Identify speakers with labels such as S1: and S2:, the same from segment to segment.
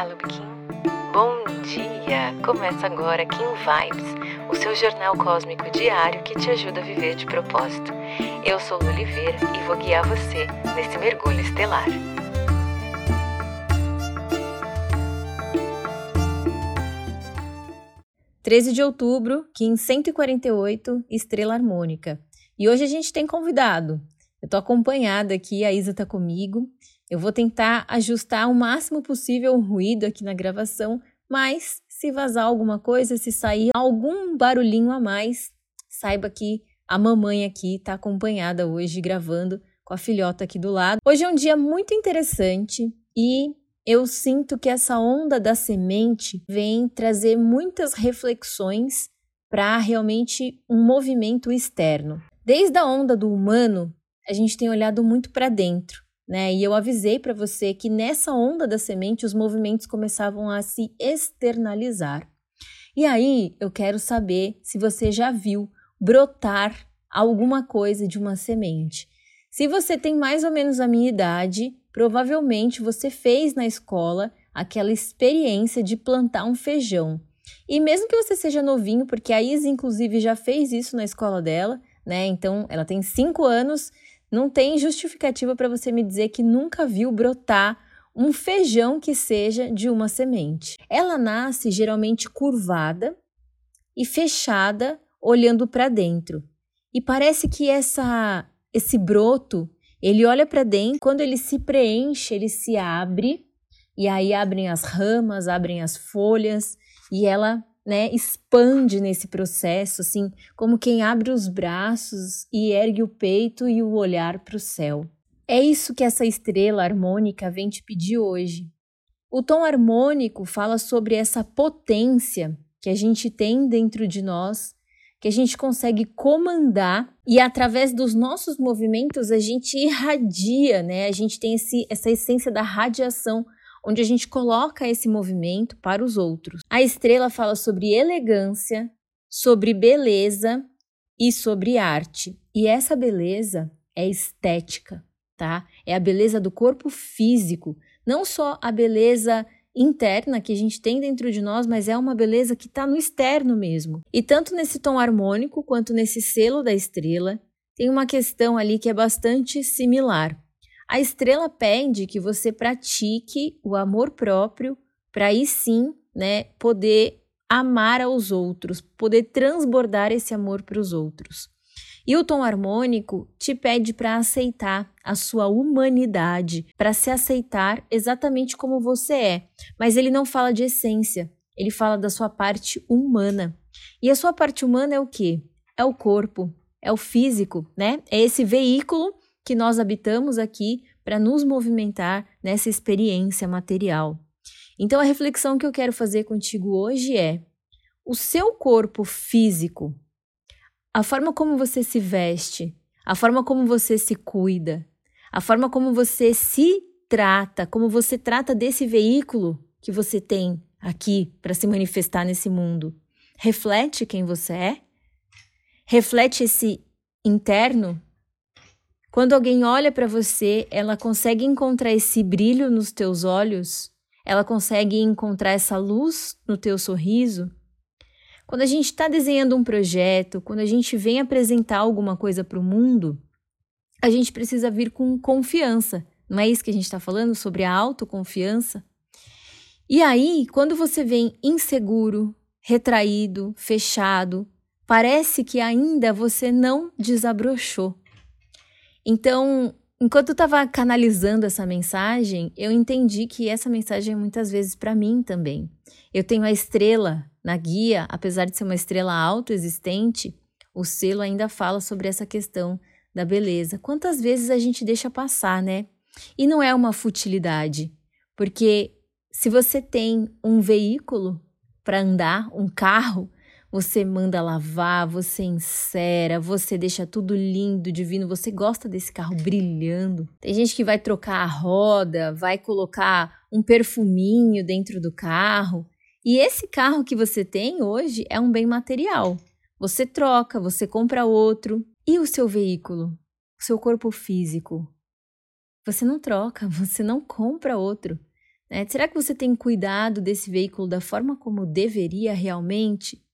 S1: Olá, Lubikin. Bom dia! Começa agora Kim Vibes, o seu jornal cósmico diário que te ajuda a viver de propósito. Eu sou Lu Oliveira e vou guiar você nesse mergulho estelar.
S2: Treze de outubro, Kim 148, Estrela Harmônica. E hoje a gente tem convidado. Eu tô acompanhada aqui, a Isa tá comigo. Eu vou tentar ajustar o máximo possível o ruído aqui na gravação, mas se vazar alguma coisa, se sair algum barulhinho a mais, saiba que a mamãe aqui está acompanhada hoje gravando com a filhota aqui do lado. Hoje é um dia muito interessante e eu sinto que essa onda da semente vem trazer muitas reflexões para realmente um movimento externo. Desde a onda do humano, a gente tem olhado muito para dentro né? E eu avisei para você que nessa onda da semente os movimentos começavam a se externalizar. E aí eu quero saber se você já viu brotar alguma coisa de uma semente. Se você tem mais ou menos a minha idade, provavelmente você fez na escola aquela experiência de plantar um feijão. E mesmo que você seja novinho, porque a Isa, inclusive, já fez isso na escola dela, né? Então, ela tem cinco anos não tem justificativa para você me dizer que nunca viu brotar um feijão que seja de uma semente. Ela nasce geralmente curvada e fechada, olhando para dentro. E parece que essa esse broto, ele olha para dentro, quando ele se preenche, ele se abre, e aí abrem as ramas, abrem as folhas, e ela né, expande nesse processo, assim, como quem abre os braços e ergue o peito e o olhar para o céu. É isso que essa estrela harmônica vem te pedir hoje. O tom harmônico fala sobre essa potência que a gente tem dentro de nós, que a gente consegue comandar e através dos nossos movimentos a gente irradia, né? A gente tem esse, essa essência da radiação onde a gente coloca esse movimento para os outros. A estrela fala sobre elegância, sobre beleza e sobre arte. E essa beleza é estética, tá? É a beleza do corpo físico, não só a beleza interna que a gente tem dentro de nós, mas é uma beleza que está no externo mesmo. E tanto nesse tom harmônico quanto nesse selo da estrela, tem uma questão ali que é bastante similar. A estrela pede que você pratique o amor próprio para aí sim, né, poder amar aos outros, poder transbordar esse amor para os outros. E o tom harmônico te pede para aceitar a sua humanidade, para se aceitar exatamente como você é. Mas ele não fala de essência, ele fala da sua parte humana. E a sua parte humana é o quê? É o corpo, é o físico, né? É esse veículo que nós habitamos aqui para nos movimentar nessa experiência material. Então, a reflexão que eu quero fazer contigo hoje é: o seu corpo físico, a forma como você se veste, a forma como você se cuida, a forma como você se trata, como você trata desse veículo que você tem aqui para se manifestar nesse mundo, reflete quem você é? Reflete esse interno quando alguém olha para você, ela consegue encontrar esse brilho nos teus olhos? Ela consegue encontrar essa luz no teu sorriso? Quando a gente está desenhando um projeto, quando a gente vem apresentar alguma coisa para o mundo, a gente precisa vir com confiança. Não é isso que a gente está falando sobre a autoconfiança? E aí, quando você vem inseguro, retraído, fechado, parece que ainda você não desabrochou. Então, enquanto eu estava canalizando essa mensagem, eu entendi que essa mensagem é muitas vezes para mim também. Eu tenho a estrela na guia, apesar de ser uma estrela autoexistente, o selo ainda fala sobre essa questão da beleza. Quantas vezes a gente deixa passar, né? E não é uma futilidade, porque se você tem um veículo para andar, um carro, você manda lavar, você encera, você deixa tudo lindo, divino. Você gosta desse carro brilhando. Tem gente que vai trocar a roda, vai colocar um perfuminho dentro do carro. E esse carro que você tem hoje é um bem material. Você troca, você compra outro. E o seu veículo? O seu corpo físico? Você não troca, você não compra outro. Né? Será que você tem cuidado desse veículo da forma como deveria realmente?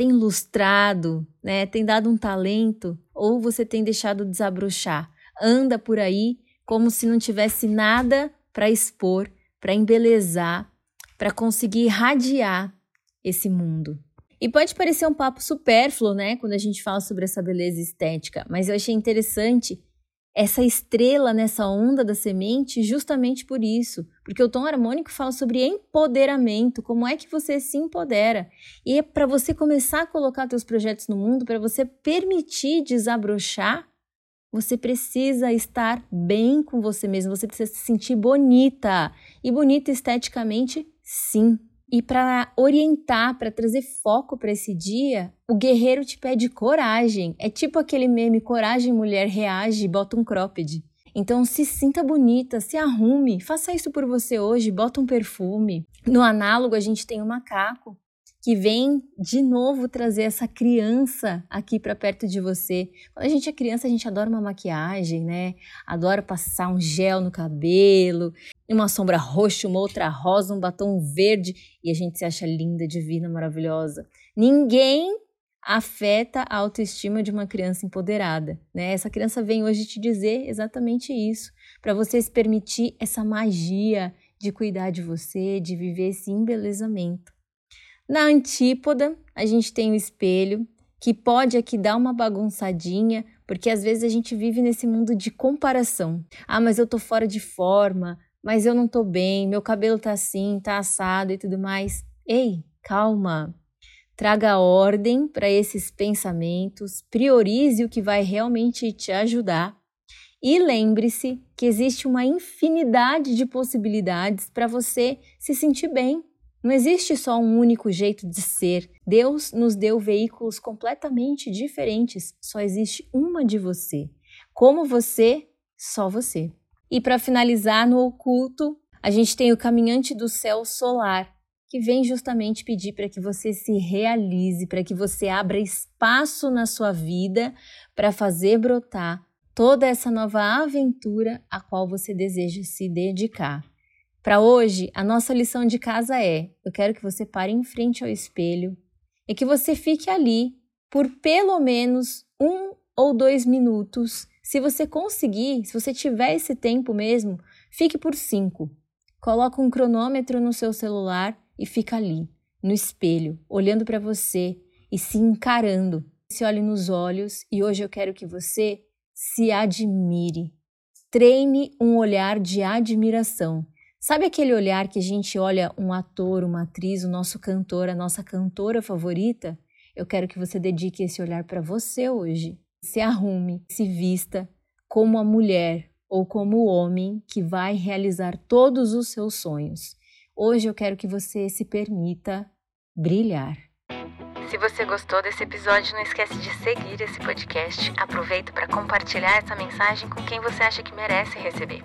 S2: Tem lustrado, né? tem dado um talento? Ou você tem deixado desabrochar? Anda por aí como se não tivesse nada para expor, para embelezar, para conseguir irradiar esse mundo. E pode parecer um papo supérfluo, né, quando a gente fala sobre essa beleza estética, mas eu achei interessante essa estrela nessa onda da semente justamente por isso, porque o tom harmônico fala sobre empoderamento, como é que você se empodera. E é para você começar a colocar seus projetos no mundo, para você permitir desabrochar, você precisa estar bem com você mesmo, você precisa se sentir bonita. E bonita esteticamente, sim. E para orientar, para trazer foco para esse dia, o guerreiro te pede coragem. É tipo aquele meme: coragem, mulher reage, bota um cropped. Então se sinta bonita, se arrume, faça isso por você hoje, bota um perfume. No análogo a gente tem o macaco que vem de novo trazer essa criança aqui para perto de você. Quando a gente é criança, a gente adora uma maquiagem, né? Adora passar um gel no cabelo, uma sombra roxa, uma outra rosa, um batom verde e a gente se acha linda, divina, maravilhosa. Ninguém afeta a autoestima de uma criança empoderada, né? Essa criança vem hoje te dizer exatamente isso, para você se permitir essa magia de cuidar de você, de viver esse embelezamento. Na antípoda, a gente tem o espelho, que pode aqui dar uma bagunçadinha, porque às vezes a gente vive nesse mundo de comparação. Ah, mas eu tô fora de forma, mas eu não tô bem, meu cabelo tá assim, tá assado e tudo mais. Ei, calma. Traga ordem para esses pensamentos, priorize o que vai realmente te ajudar e lembre-se que existe uma infinidade de possibilidades para você se sentir bem. Não existe só um único jeito de ser. Deus nos deu veículos completamente diferentes. Só existe uma de você. Como você, só você. E para finalizar, no oculto, a gente tem o caminhante do céu solar, que vem justamente pedir para que você se realize, para que você abra espaço na sua vida para fazer brotar toda essa nova aventura a qual você deseja se dedicar. Para hoje, a nossa lição de casa é: eu quero que você pare em frente ao espelho e que você fique ali por pelo menos um ou dois minutos. Se você conseguir, se você tiver esse tempo mesmo, fique por cinco. Coloca um cronômetro no seu celular e fica ali, no espelho, olhando para você e se encarando. Se olhe nos olhos e hoje eu quero que você se admire. Treine um olhar de admiração. Sabe aquele olhar que a gente olha um ator, uma atriz, o nosso cantor, a nossa cantora favorita? Eu quero que você dedique esse olhar para você hoje. Se arrume, se vista como a mulher ou como o homem que vai realizar todos os seus sonhos. Hoje eu quero que você se permita brilhar.
S1: Se você gostou desse episódio, não esquece de seguir esse podcast. Aproveita para compartilhar essa mensagem com quem você acha que merece receber.